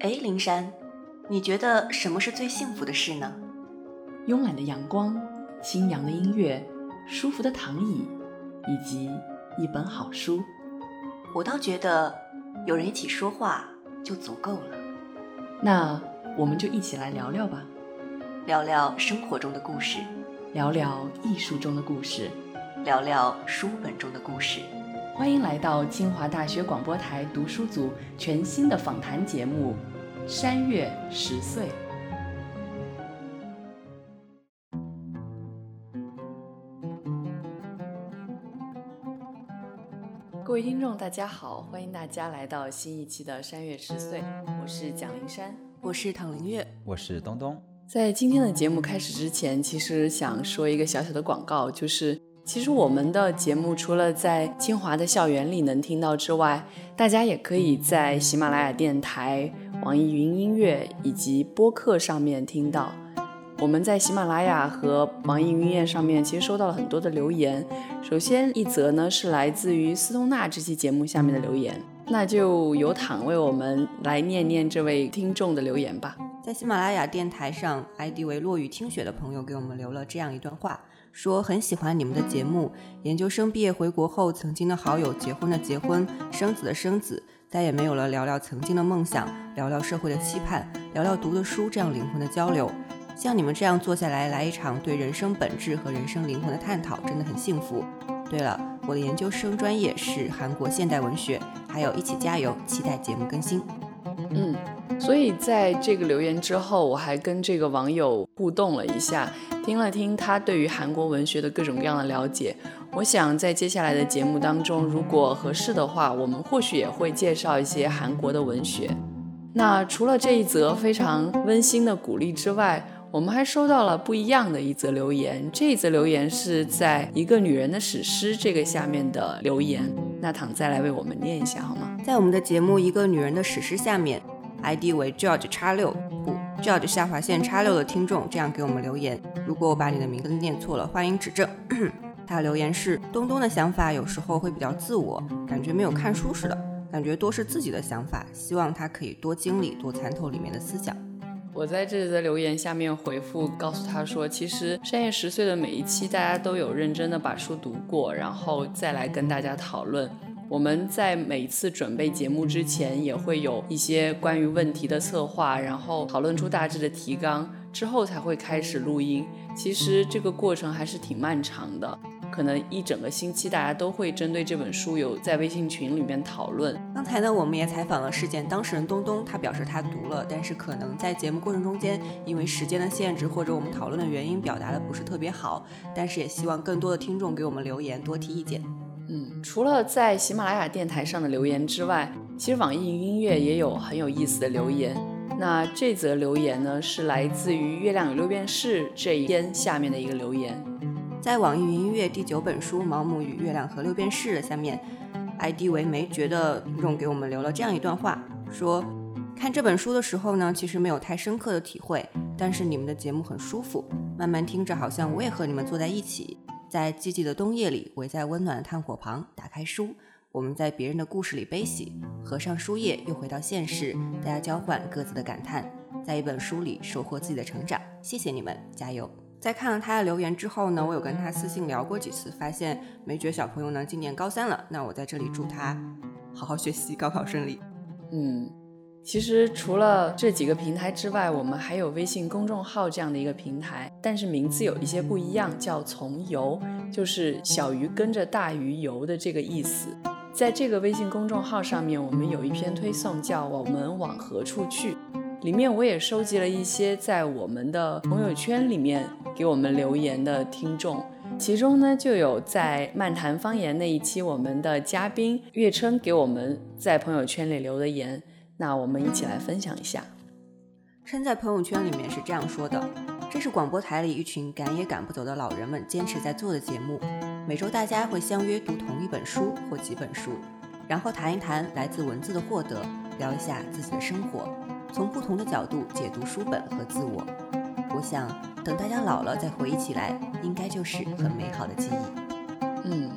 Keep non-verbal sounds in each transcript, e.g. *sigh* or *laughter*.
哎，灵山，你觉得什么是最幸福的事呢？慵懒的阳光，清扬的音乐，舒服的躺椅，以及一本好书。我倒觉得有人一起说话就足够了。那我们就一起来聊聊吧，聊聊生活中的故事，聊聊艺术中的故事，聊聊书本中的故事。欢迎来到清华大学广播台读书组全新的访谈节目《山月十岁》。各位听众，大家好，欢迎大家来到新一期的《山月十岁》，我是蒋灵山，我是唐灵月，我是东东。在今天的节目开始之前，其实想说一个小小的广告，就是其实我们的节目除了在清华的校园里能听到之外，大家也可以在喜马拉雅电台、网易云音乐以及播客上面听到。我们在喜马拉雅和网易云音乐上面其实收到了很多的留言。首先一则呢是来自于斯通纳这期节目下面的留言，那就由躺为我们来念念这位听众的留言吧。在喜马拉雅电台上，ID 为落雨听雪的朋友给我们留了这样一段话，说很喜欢你们的节目。研究生毕业回国后，曾经的好友结婚的结婚，生子的生子，再也没有了聊聊曾经的梦想，聊聊社会的期盼，聊聊读的书这样灵魂的交流。像你们这样坐下来来一场对人生本质和人生灵魂的探讨，真的很幸福。对了，我的研究生专业是韩国现代文学，还有一起加油，期待节目更新。嗯，所以在这个留言之后，我还跟这个网友互动了一下，听了听他对于韩国文学的各种各样的了解。我想在接下来的节目当中，如果合适的话，我们或许也会介绍一些韩国的文学。那除了这一则非常温馨的鼓励之外，我们还收到了不一样的一则留言，这一则留言是在一个女人的史诗这个下面的留言。那躺再来为我们念一下好吗？在我们的节目《一个女人的史诗》下面，ID 为 George 叉六不 George 下划线叉六的听众这样给我们留言。如果我把你的名字念错了，欢迎指正。*clears throat* 他留言是：东东的想法有时候会比较自我，感觉没有看书似的，感觉多是自己的想法，希望他可以多经历，多参透里面的思想。我在这里的留言下面回复，告诉他说，其实深夜十岁的每一期，大家都有认真的把书读过，然后再来跟大家讨论。我们在每次准备节目之前，也会有一些关于问题的策划，然后讨论出大致的提纲，之后才会开始录音。其实这个过程还是挺漫长的。可能一整个星期，大家都会针对这本书有在微信群里面讨论。刚才呢，我们也采访了事件当事人东东，他表示他读了，但是可能在节目过程中间，因为时间的限制或者我们讨论的原因，表达的不是特别好。但是也希望更多的听众给我们留言，多提意见。嗯，除了在喜马拉雅电台上的留言之外，其实网易云音乐也有很有意思的留言。那这则留言呢，是来自于《月亮与六便士》这一篇下面的一个留言。在网易云音乐第九本书《毛姆与月亮和六便士》的下面，ID 为没觉得听众给我们留了这样一段话，说看这本书的时候呢，其实没有太深刻的体会，但是你们的节目很舒服，慢慢听着好像我也和你们坐在一起，在寂寂的冬夜里，围在温暖的炭火旁，打开书，我们在别人的故事里悲喜，合上书页又回到现实，大家交换各自的感叹，在一本书里收获自己的成长。谢谢你们，加油！在看了他的留言之后呢，我有跟他私信聊过几次，发现梅觉小朋友呢今年高三了，那我在这里祝他好好学习，高考顺利。嗯，其实除了这几个平台之外，我们还有微信公众号这样的一个平台，但是名字有一些不一样，叫从游，就是小鱼跟着大鱼游的这个意思。在这个微信公众号上面，我们有一篇推送叫我们往何处去。里面我也收集了一些在我们的朋友圈里面给我们留言的听众，其中呢就有在漫谈方言那一期我们的嘉宾月琛给我们在朋友圈里留的言，那我们一起来分享一下。琛在朋友圈里面是这样说的：这是广播台里一群赶也赶不走的老人们坚持在做的节目，每周大家会相约读同一本书或几本书，然后谈一谈来自文字的获得，聊一下自己的生活。从不同的角度解读书本和自我，我想等大家老了再回忆起来，应该就是很美好的记忆。嗯，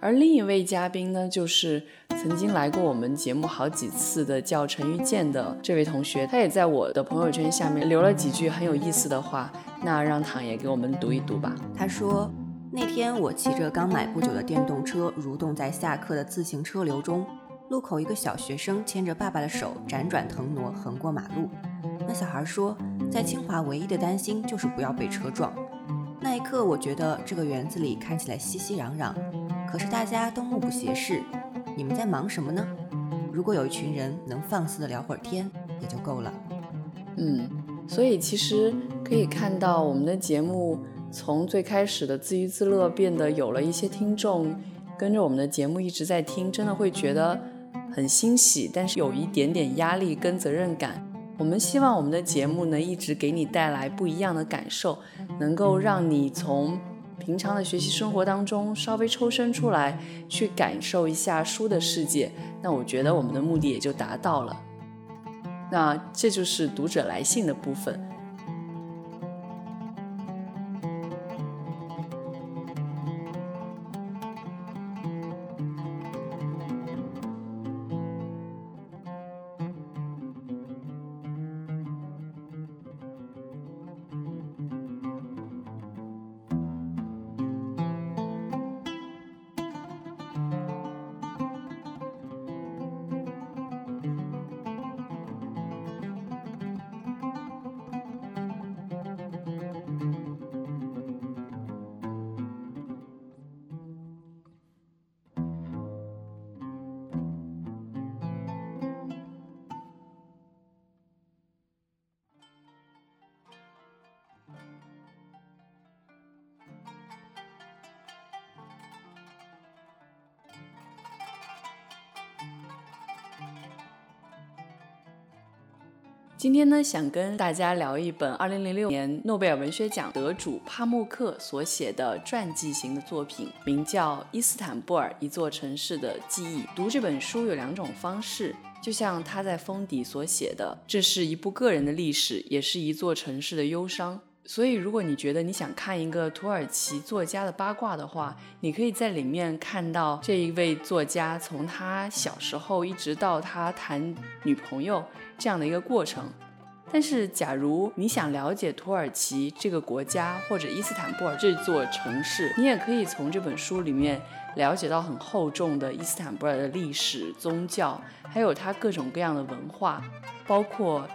而另一位嘉宾呢，就是曾经来过我们节目好几次的叫陈玉建的这位同学，他也在我的朋友圈下面留了几句很有意思的话。那让唐爷给我们读一读吧。他说：“那天我骑着刚买不久的电动车，蠕动在下课的自行车流中。路口一个小学生牵着爸爸的手，辗转腾挪横过马路。那小孩说，在清华唯一的担心就是不要被车撞。那一刻，我觉得这个园子里看起来熙熙攘攘，可是大家都目不斜视。你们在忙什么呢？如果有一群人能放肆的聊会儿天，也就够了。嗯，所以其实。”可以看到，我们的节目从最开始的自娱自乐，变得有了一些听众跟着我们的节目一直在听，真的会觉得很欣喜，但是有一点点压力跟责任感。我们希望我们的节目能一直给你带来不一样的感受，能够让你从平常的学习生活当中稍微抽身出来，去感受一下书的世界。那我觉得我们的目的也就达到了。那这就是读者来信的部分。今天呢，想跟大家聊一本二零零六年诺贝尔文学奖得主帕慕克所写的传记型的作品，名叫《伊斯坦布尔：一座城市的记忆》。读这本书有两种方式，就像他在封底所写的，这是一部个人的历史，也是一座城市的忧伤。所以，如果你觉得你想看一个土耳其作家的八卦的话，你可以在里面看到这一位作家从他小时候一直到他谈女朋友这样的一个过程。但是，假如你想了解土耳其这个国家或者伊斯坦布尔这座城市，你也可以从这本书里面了解到很厚重的伊斯坦布尔的历史、宗教，还有它各种各样的文化，包括。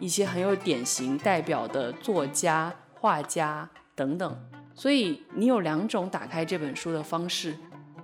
一些很有典型代表的作家、画家等等，所以你有两种打开这本书的方式。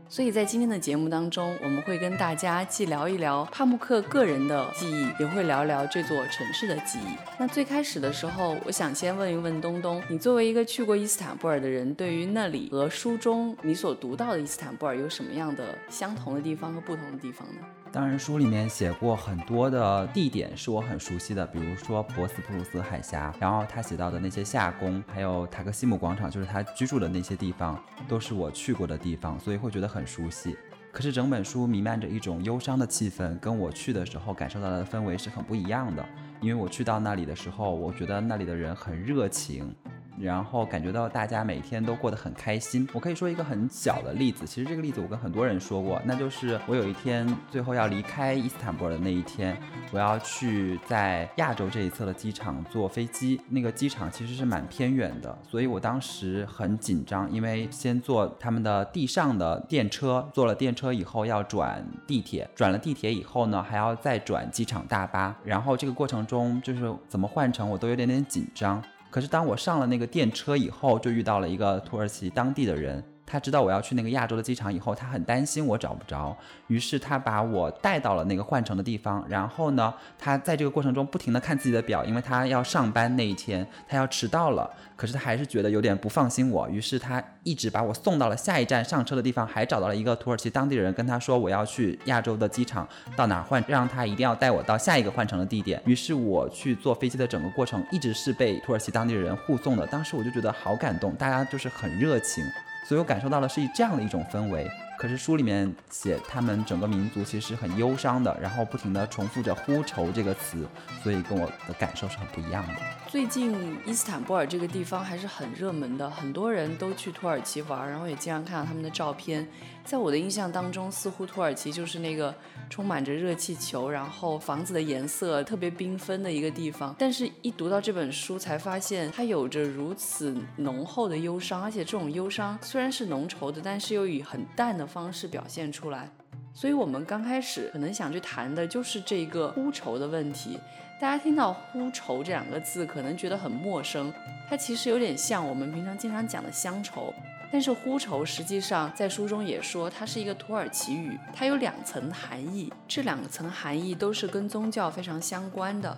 所以在今天的节目当中，我们会跟大家既聊一聊帕慕克个人的记忆，也会聊聊这座城市的记忆。那最开始的时候，我想先问一问东东，你作为一个去过伊斯坦布尔的人，对于那里和书中你所读到的伊斯坦布尔有什么样的相同的地方和不同的地方呢？当然，书里面写过很多的地点是我很熟悉的，比如说博斯普鲁斯海峡，然后他写到的那些夏宫，还有塔克西姆广场，就是他居住的那些地方，都是我去过的地方，所以会觉得很熟悉。可是整本书弥漫着一种忧伤的气氛，跟我去的时候感受到的氛围是很不一样的。因为我去到那里的时候，我觉得那里的人很热情。然后感觉到大家每天都过得很开心。我可以说一个很小的例子，其实这个例子我跟很多人说过，那就是我有一天最后要离开伊斯坦布尔的那一天，我要去在亚洲这一侧的机场坐飞机。那个机场其实是蛮偏远的，所以我当时很紧张，因为先坐他们的地上的电车，坐了电车以后要转地铁，转了地铁以后呢，还要再转机场大巴，然后这个过程中就是怎么换乘我都有点点紧张。可是当我上了那个电车以后，就遇到了一个土耳其当地的人。他知道我要去那个亚洲的机场以后，他很担心我找不着，于是他把我带到了那个换乘的地方。然后呢，他在这个过程中不停地看自己的表，因为他要上班那一天，他要迟到了。可是他还是觉得有点不放心我，于是他一直把我送到了下一站上车的地方，还找到了一个土耳其当地人，跟他说我要去亚洲的机场到哪换，让他一定要带我到下一个换乘的地点。于是我去坐飞机的整个过程一直是被土耳其当地人护送的。当时我就觉得好感动，大家就是很热情。所以我感受到的是这样的一种氛围。可是书里面写他们整个民族其实很忧伤的，然后不停的重复着“呼愁”这个词，所以跟我的感受是很不一样的。最近伊斯坦布尔这个地方还是很热门的，很多人都去土耳其玩，然后也经常看到他们的照片。在我的印象当中，似乎土耳其就是那个充满着热气球，然后房子的颜色特别缤纷的一个地方。但是，一读到这本书，才发现它有着如此浓厚的忧伤，而且这种忧伤虽然是浓稠的，但是又以很淡的方式表现出来。所以，我们刚开始可能想去谈的就是这个呼愁的问题。大家听到“呼愁”这两个字，可能觉得很陌生。它其实有点像我们平常经常讲的乡愁，但是“呼愁”实际上在书中也说，它是一个土耳其语，它有两层含义。这两层含义都是跟宗教非常相关的。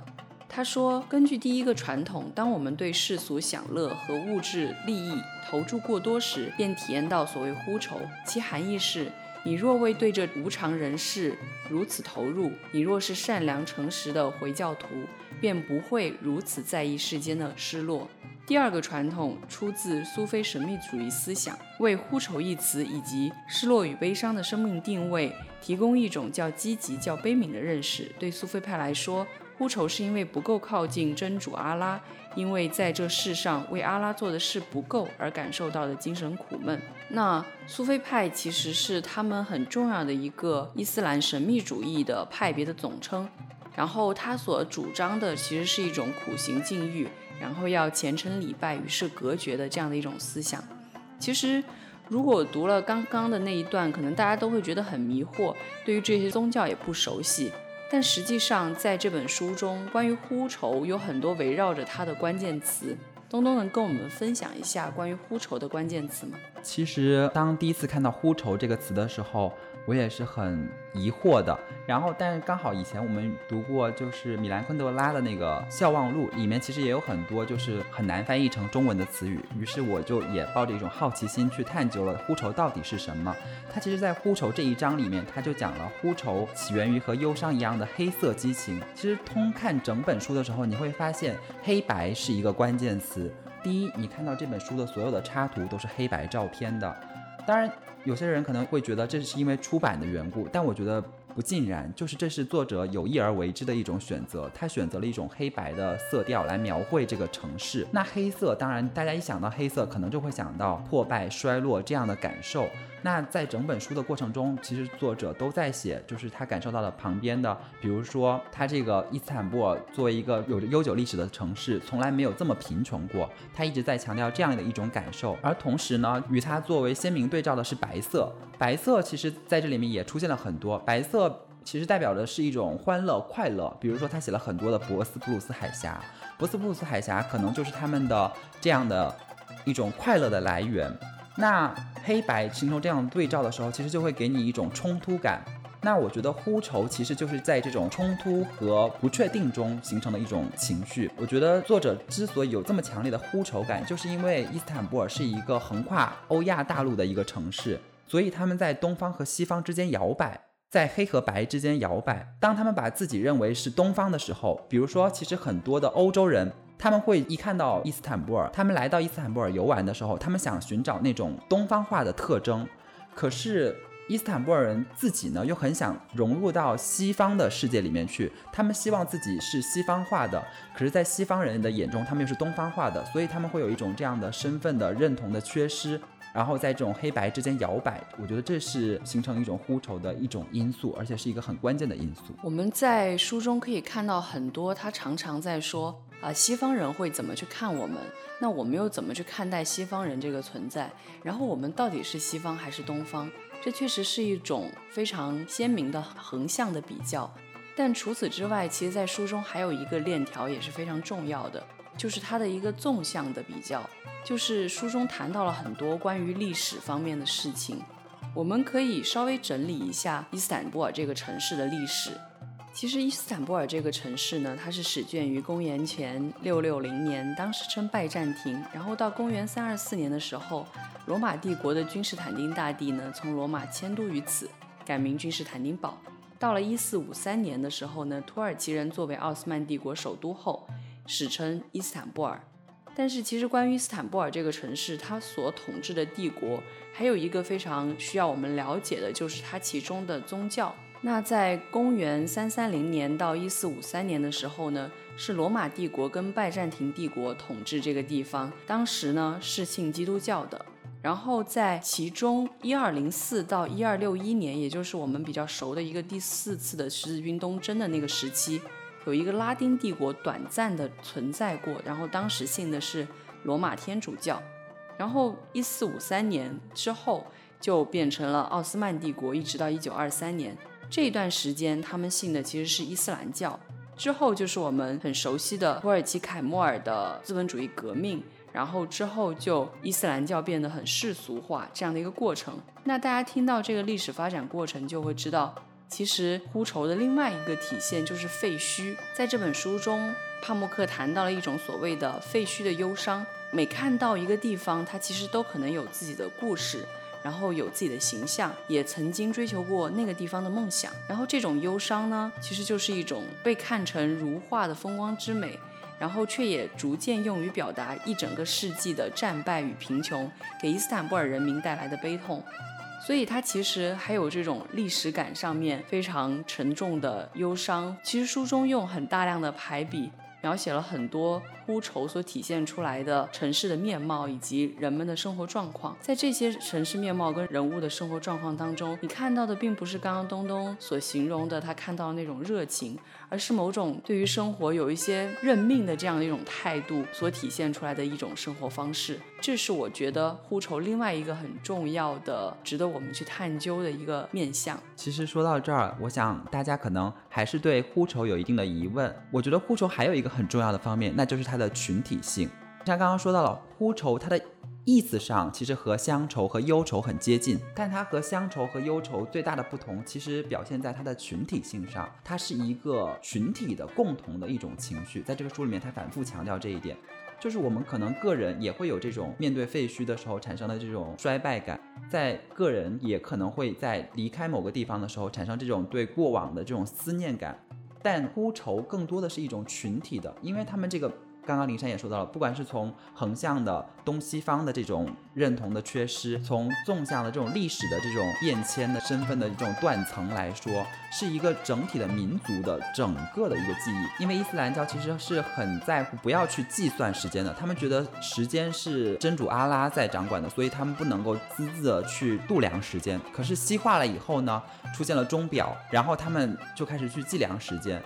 他说，根据第一个传统，当我们对世俗享乐和物质利益投注过多时，便体验到所谓呼愁。其含义是。你若未对这无常人世如此投入，你若是善良诚实的回教徒，便不会如此在意世间的失落。第二个传统出自苏菲神秘主义思想，为“呼愁”一词以及失落与悲伤的生命定位提供一种较积极、较悲悯的认识。对苏菲派来说，呼愁是因为不够靠近真主阿拉，因为在这世上为阿拉做的事不够而感受到的精神苦闷。那苏菲派其实是他们很重要的一个伊斯兰神秘主义的派别的总称，然后他所主张的其实是一种苦行禁欲，然后要虔诚礼拜与世隔绝的这样的一种思想。其实，如果读了刚刚的那一段，可能大家都会觉得很迷惑，对于这些宗教也不熟悉。但实际上，在这本书中，关于呼愁有很多围绕着它的关键词。东东能跟我们分享一下关于呼愁的关键词吗？其实，当第一次看到“呼愁”这个词的时候，我也是很疑惑的，然后，但是刚好以前我们读过，就是米兰昆德拉的那个《笑忘录》，里面其实也有很多就是很难翻译成中文的词语，于是我就也抱着一种好奇心去探究了呼愁到底是什么。它其实，在呼愁这一章里面，他就讲了呼愁起源于和忧伤一样的黑色激情。其实通看整本书的时候，你会发现黑白是一个关键词。第一，你看到这本书的所有的插图都是黑白照片的，当然。有些人可能会觉得这是因为出版的缘故，但我觉得不尽然，就是这是作者有意而为之的一种选择。他选择了一种黑白的色调来描绘这个城市。那黑色，当然大家一想到黑色，可能就会想到破败、衰落这样的感受。那在整本书的过程中，其实作者都在写，就是他感受到了旁边的，比如说他这个伊斯坦布尔作为一个有着悠久历史的城市，从来没有这么贫穷过。他一直在强调这样的一种感受，而同时呢，与他作为鲜明对照的是白色。白色其实在这里面也出现了很多，白色其实代表的是一种欢乐、快乐。比如说他写了很多的博斯普鲁斯海峡，博斯普鲁斯海峡可能就是他们的这样的一种快乐的来源。那黑白形成这样对照的时候，其实就会给你一种冲突感。那我觉得呼愁其实就是在这种冲突和不确定中形成的一种情绪。我觉得作者之所以有这么强烈的呼愁感，就是因为伊斯坦布尔是一个横跨欧亚大陆的一个城市，所以他们在东方和西方之间摇摆，在黑和白之间摇摆。当他们把自己认为是东方的时候，比如说，其实很多的欧洲人。他们会一看到伊斯坦布尔，他们来到伊斯坦布尔游玩的时候，他们想寻找那种东方化的特征，可是伊斯坦布尔人自己呢，又很想融入到西方的世界里面去，他们希望自己是西方化的，可是，在西方人的眼中，他们又是东方化的，所以他们会有一种这样的身份的认同的缺失。然后在这种黑白之间摇摆，我觉得这是形成一种呼愁的一种因素，而且是一个很关键的因素。我们在书中可以看到很多，他常常在说啊，西方人会怎么去看我们？那我们又怎么去看待西方人这个存在？然后我们到底是西方还是东方？这确实是一种非常鲜明的横向的比较。但除此之外，其实，在书中还有一个链条也是非常重要的。就是它的一个纵向的比较，就是书中谈到了很多关于历史方面的事情，我们可以稍微整理一下伊斯坦布尔这个城市的历史。其实伊斯坦布尔这个城市呢，它是始建于公元前六六零年，当时称拜占庭。然后到公元三二四年的时候，罗马帝国的君士坦丁大帝呢，从罗马迁都于此，改名君士坦丁堡。到了一四五三年的时候呢，土耳其人作为奥斯曼帝国首都后。史称伊斯坦布尔。但是其实关于伊斯坦布尔这个城市，它所统治的帝国，还有一个非常需要我们了解的，就是它其中的宗教。那在公元三三零年到一四五三年的时候呢，是罗马帝国跟拜占庭帝国统治这个地方，当时呢是信基督教的。然后在其中一二零四到一二六一年，也就是我们比较熟的一个第四次的十字军东征的那个时期。有一个拉丁帝国短暂的存在过，然后当时信的是罗马天主教，然后一四五三年之后就变成了奥斯曼帝国，一直到一九二三年这一段时间，他们信的其实是伊斯兰教。之后就是我们很熟悉的土耳其凯末尔的资本主义革命，然后之后就伊斯兰教变得很世俗化这样的一个过程。那大家听到这个历史发展过程，就会知道。其实呼愁的另外一个体现就是废墟。在这本书中，帕慕克谈到了一种所谓的废墟的忧伤。每看到一个地方，它其实都可能有自己的故事，然后有自己的形象，也曾经追求过那个地方的梦想。然后这种忧伤呢，其实就是一种被看成如画的风光之美，然后却也逐渐用于表达一整个世纪的战败与贫穷给伊斯坦布尔人民带来的悲痛。所以它其实还有这种历史感上面非常沉重的忧伤。其实书中用很大量的排比描写了很多。孤愁所体现出来的城市的面貌以及人们的生活状况，在这些城市面貌跟人物的生活状况当中，你看到的并不是刚刚东东所形容的他看到的那种热情，而是某种对于生活有一些认命的这样的一种态度所体现出来的一种生活方式。这是我觉得呼愁另外一个很重要的、值得我们去探究的一个面相。其实说到这儿，我想大家可能还是对呼愁有一定的疑问。我觉得呼愁还有一个很重要的方面，那就是它的。群体性，像刚刚说到了呼愁，它的意思上其实和乡愁和忧愁很接近，但它和乡愁和忧愁最大的不同，其实表现在它的群体性上，它是一个群体的共同的一种情绪。在这个书里面，他反复强调这一点，就是我们可能个人也会有这种面对废墟的时候产生的这种衰败感，在个人也可能会在离开某个地方的时候产生这种对过往的这种思念感，但孤愁更多的是一种群体的，因为他们这个。刚刚林珊也说到了，不管是从横向的东西方的这种认同的缺失，从纵向的这种历史的这种变迁的身份的这种断层来说，是一个整体的民族的整个的一个记忆。因为伊斯兰教其实是很在乎不要去计算时间的，他们觉得时间是真主阿拉在掌管的，所以他们不能够私自的去度量时间。可是西化了以后呢，出现了钟表，然后他们就开始去计量时间，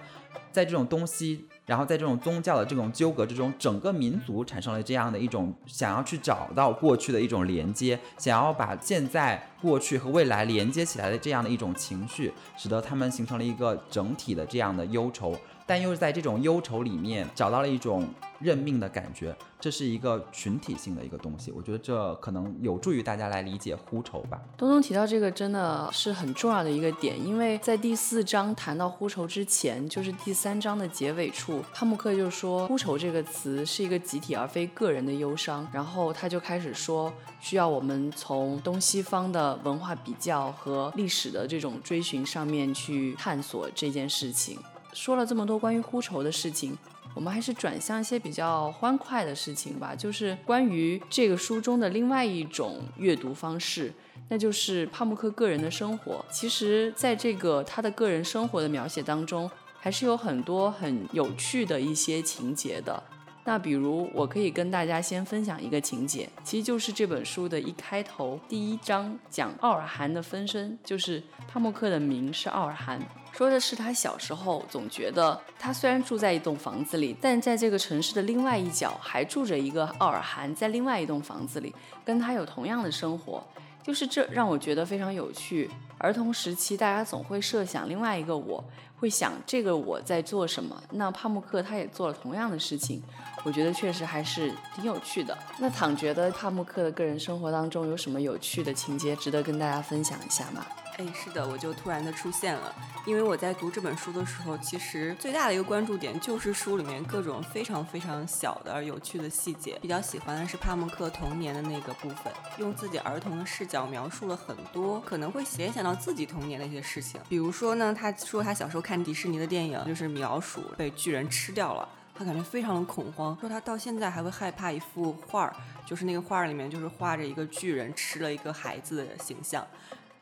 在这种东西。然后在这种宗教的这种纠葛之中，整个民族产生了这样的一种想要去找到过去的一种连接，想要把现在、过去和未来连接起来的这样的一种情绪，使得他们形成了一个整体的这样的忧愁。但又是在这种忧愁里面找到了一种认命的感觉，这是一个群体性的一个东西。我觉得这可能有助于大家来理解呼愁吧。东东提到这个真的是很重要的一个点，因为在第四章谈到呼愁之前，就是第三章的结尾处，哈姆克就说呼愁这个词是一个集体而非个人的忧伤，然后他就开始说需要我们从东西方的文化比较和历史的这种追寻上面去探索这件事情。说了这么多关于呼愁的事情，我们还是转向一些比较欢快的事情吧。就是关于这个书中的另外一种阅读方式，那就是帕慕克个人的生活。其实，在这个他的个人生活的描写当中，还是有很多很有趣的一些情节的。那比如，我可以跟大家先分享一个情节，其实就是这本书的一开头第一章讲奥尔罕的分身，就是帕慕克的名是奥尔罕。说的是他小时候总觉得，他虽然住在一栋房子里，但在这个城市的另外一角还住着一个奥尔罕，在另外一栋房子里跟他有同样的生活，就是这让我觉得非常有趣。儿童时期，大家总会设想另外一个我，会想这个我在做什么。那帕慕克他也做了同样的事情，我觉得确实还是挺有趣的。那躺觉得帕慕克的个人生活当中有什么有趣的情节值得跟大家分享一下吗？哎，是的，我就突然的出现了。因为我在读这本书的时候，其实最大的一个关注点就是书里面各种非常非常小的而有趣的细节。比较喜欢的是帕慕克童年的那个部分，用自己儿童的视角描述了很多可能会联想到自己童年的一些事情。比如说呢，他说他小时候看迪士尼的电影，就是米老鼠被巨人吃掉了。他感觉非常的恐慌，说他到现在还会害怕一幅画儿，就是那个画儿里面就是画着一个巨人吃了一个孩子的形象。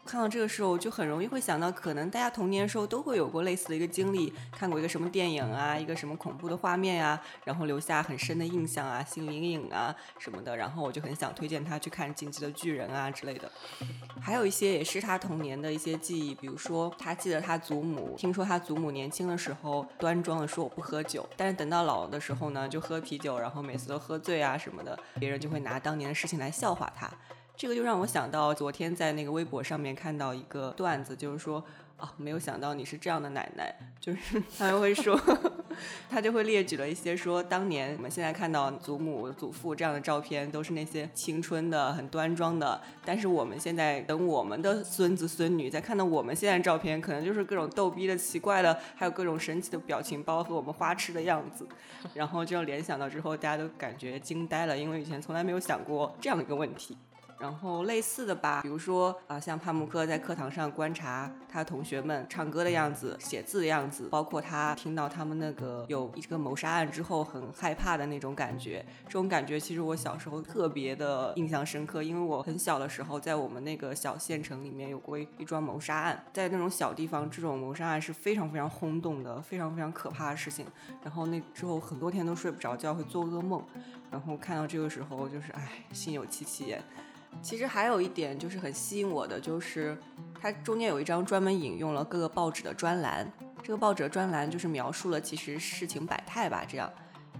看到这个时候，我就很容易会想到，可能大家童年的时候都会有过类似的一个经历，看过一个什么电影啊，一个什么恐怖的画面呀，然后留下很深的印象啊，心灵阴影啊什么的。然后我就很想推荐他去看《进击的巨人》啊之类的。还有一些也是他童年的一些记忆，比如说他记得他祖母，听说他祖母年轻的时候端庄的说我不喝酒，但是等到老的时候呢，就喝啤酒，然后每次都喝醉啊什么的，别人就会拿当年的事情来笑话他。这个就让我想到昨天在那个微博上面看到一个段子，就是说啊，没有想到你是这样的奶奶，就是 *laughs* 他们会说，*laughs* 他就会列举了一些说，当年我们现在看到祖母、祖父这样的照片，都是那些青春的、很端庄的，但是我们现在等我们的孙子孙女再看到我们现在照片，可能就是各种逗逼的、奇怪的，还有各种神奇的表情包和我们花痴的样子，然后这样联想到之后，大家都感觉惊呆了，因为以前从来没有想过这样一个问题。然后类似的吧，比如说啊，像帕慕克在课堂上观察他同学们唱歌的样子、写字的样子，包括他听到他们那个有一个谋杀案之后很害怕的那种感觉，这种感觉其实我小时候特别的印象深刻，因为我很小的时候在我们那个小县城里面有过一桩谋杀案，在那种小地方，这种谋杀案是非常非常轰动的，非常非常可怕的事情。然后那之后很多天都睡不着觉，会做噩梦。然后看到这个时候，就是唉，心有戚戚焉。其实还有一点就是很吸引我的，就是它中间有一张专门引用了各个报纸的专栏。这个报纸的专栏就是描述了其实事情百态吧。这样，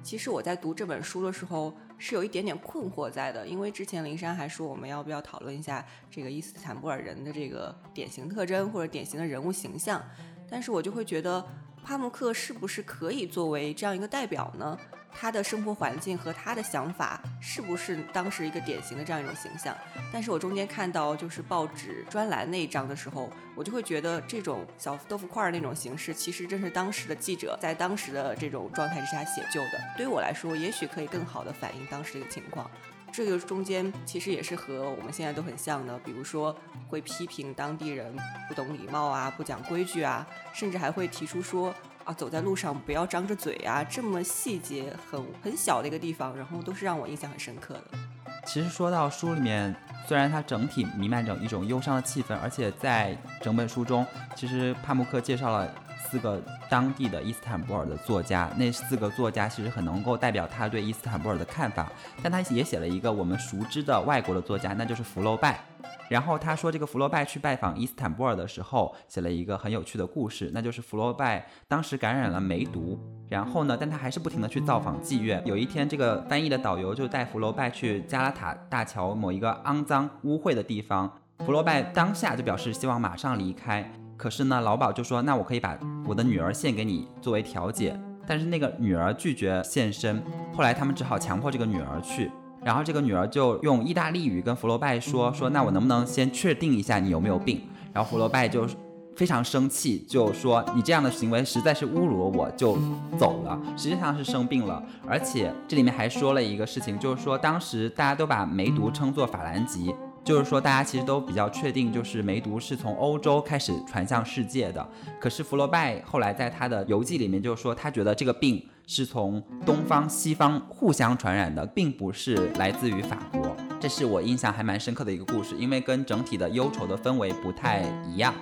其实我在读这本书的时候是有一点点困惑在的，因为之前林珊还说我们要不要讨论一下这个伊斯坦布尔人的这个典型特征或者典型的人物形象，但是我就会觉得帕慕克是不是可以作为这样一个代表呢？他的生活环境和他的想法是不是当时一个典型的这样一种形象？但是我中间看到就是报纸专栏那一章的时候，我就会觉得这种小豆腐块儿那种形式，其实正是当时的记者在当时的这种状态之下写就的。对于我来说，也许可以更好的反映当时的情况。这个中间其实也是和我们现在都很像的，比如说会批评当地人不懂礼貌啊、不讲规矩啊，甚至还会提出说。啊，走在路上不要张着嘴啊，这么细节很很小的一个地方，然后都是让我印象很深刻的。其实说到书里面，虽然它整体弥漫着一种忧伤的气氛，而且在整本书中，其实帕慕克介绍了四个当地的伊斯坦布尔的作家，那四个作家其实很能够代表他对伊斯坦布尔的看法，但他也写了一个我们熟知的外国的作家，那就是福楼拜。然后他说，这个福楼拜去拜访伊斯坦布尔的时候，写了一个很有趣的故事，那就是福楼拜当时感染了梅毒，然后呢，但他还是不停的去造访妓院。有一天，这个翻译的导游就带福楼拜去加拉塔大桥某一个肮脏污秽的地方，福楼拜当下就表示希望马上离开，可是呢，老鸨就说，那我可以把我的女儿献给你作为调解，但是那个女儿拒绝献身，后来他们只好强迫这个女儿去。然后这个女儿就用意大利语跟福楼拜说说，那我能不能先确定一下你有没有病？然后福楼拜就非常生气，就说你这样的行为实在是侮辱了我，就走了。实际上是生病了，而且这里面还说了一个事情，就是说当时大家都把梅毒称作法兰吉，就是说大家其实都比较确定，就是梅毒是从欧洲开始传向世界的。可是福楼拜后来在他的游记里面就说，他觉得这个病。是从东方西方互相传染的，并不是来自于法国。这是我印象还蛮深刻的一个故事，因为跟整体的忧愁的氛围不太一样。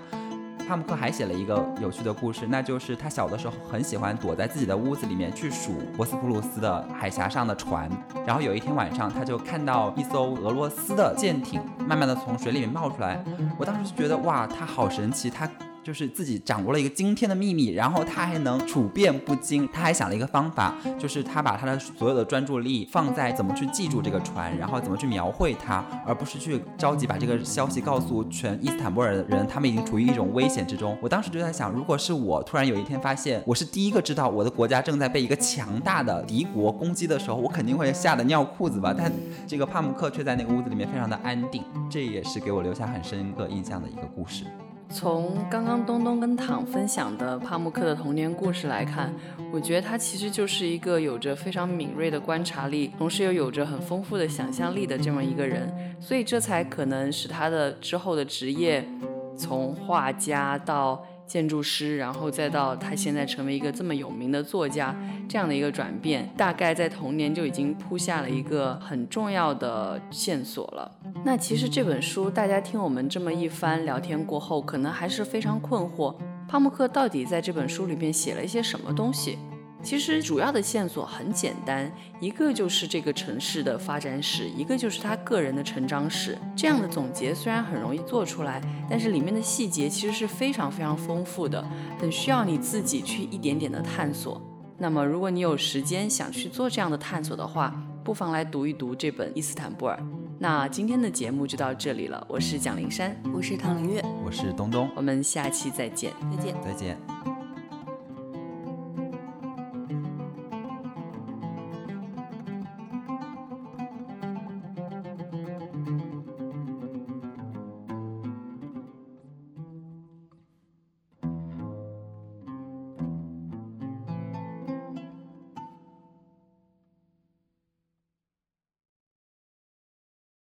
帕姆克还写了一个有趣的故事，那就是他小的时候很喜欢躲在自己的屋子里面去数博斯普鲁斯的海峡上的船。然后有一天晚上，他就看到一艘俄罗斯的舰艇慢慢的从水里面冒出来。我当时就觉得哇，他好神奇，他。就是自己掌握了一个惊天的秘密，然后他还能处变不惊。他还想了一个方法，就是他把他的所有的专注力放在怎么去记住这个船，然后怎么去描绘它，而不是去着急把这个消息告诉全伊斯坦布尔的人，他们已经处于一种危险之中。我当时就在想，如果是我突然有一天发现我是第一个知道我的国家正在被一个强大的敌国攻击的时候，我肯定会吓得尿裤子吧。但这个帕姆克却在那个屋子里面非常的安定，这也是给我留下很深刻印象的一个故事。从刚刚东东跟躺分享的帕慕克的童年故事来看，我觉得他其实就是一个有着非常敏锐的观察力，同时又有着很丰富的想象力的这么一个人，所以这才可能使他的之后的职业，从画家到建筑师，然后再到他现在成为一个这么有名的作家，这样的一个转变，大概在童年就已经铺下了一个很重要的线索了。那其实这本书，大家听我们这么一番聊天过后，可能还是非常困惑，帕慕克到底在这本书里面写了一些什么东西？其实主要的线索很简单，一个就是这个城市的发展史，一个就是他个人的成长史。这样的总结虽然很容易做出来，但是里面的细节其实是非常非常丰富的，很需要你自己去一点点的探索。那么，如果你有时间想去做这样的探索的话，不妨来读一读这本《伊斯坦布尔》。那今天的节目就到这里了，我是蒋灵山，我是唐林月，我是东东，我们下期再见，再见，再见。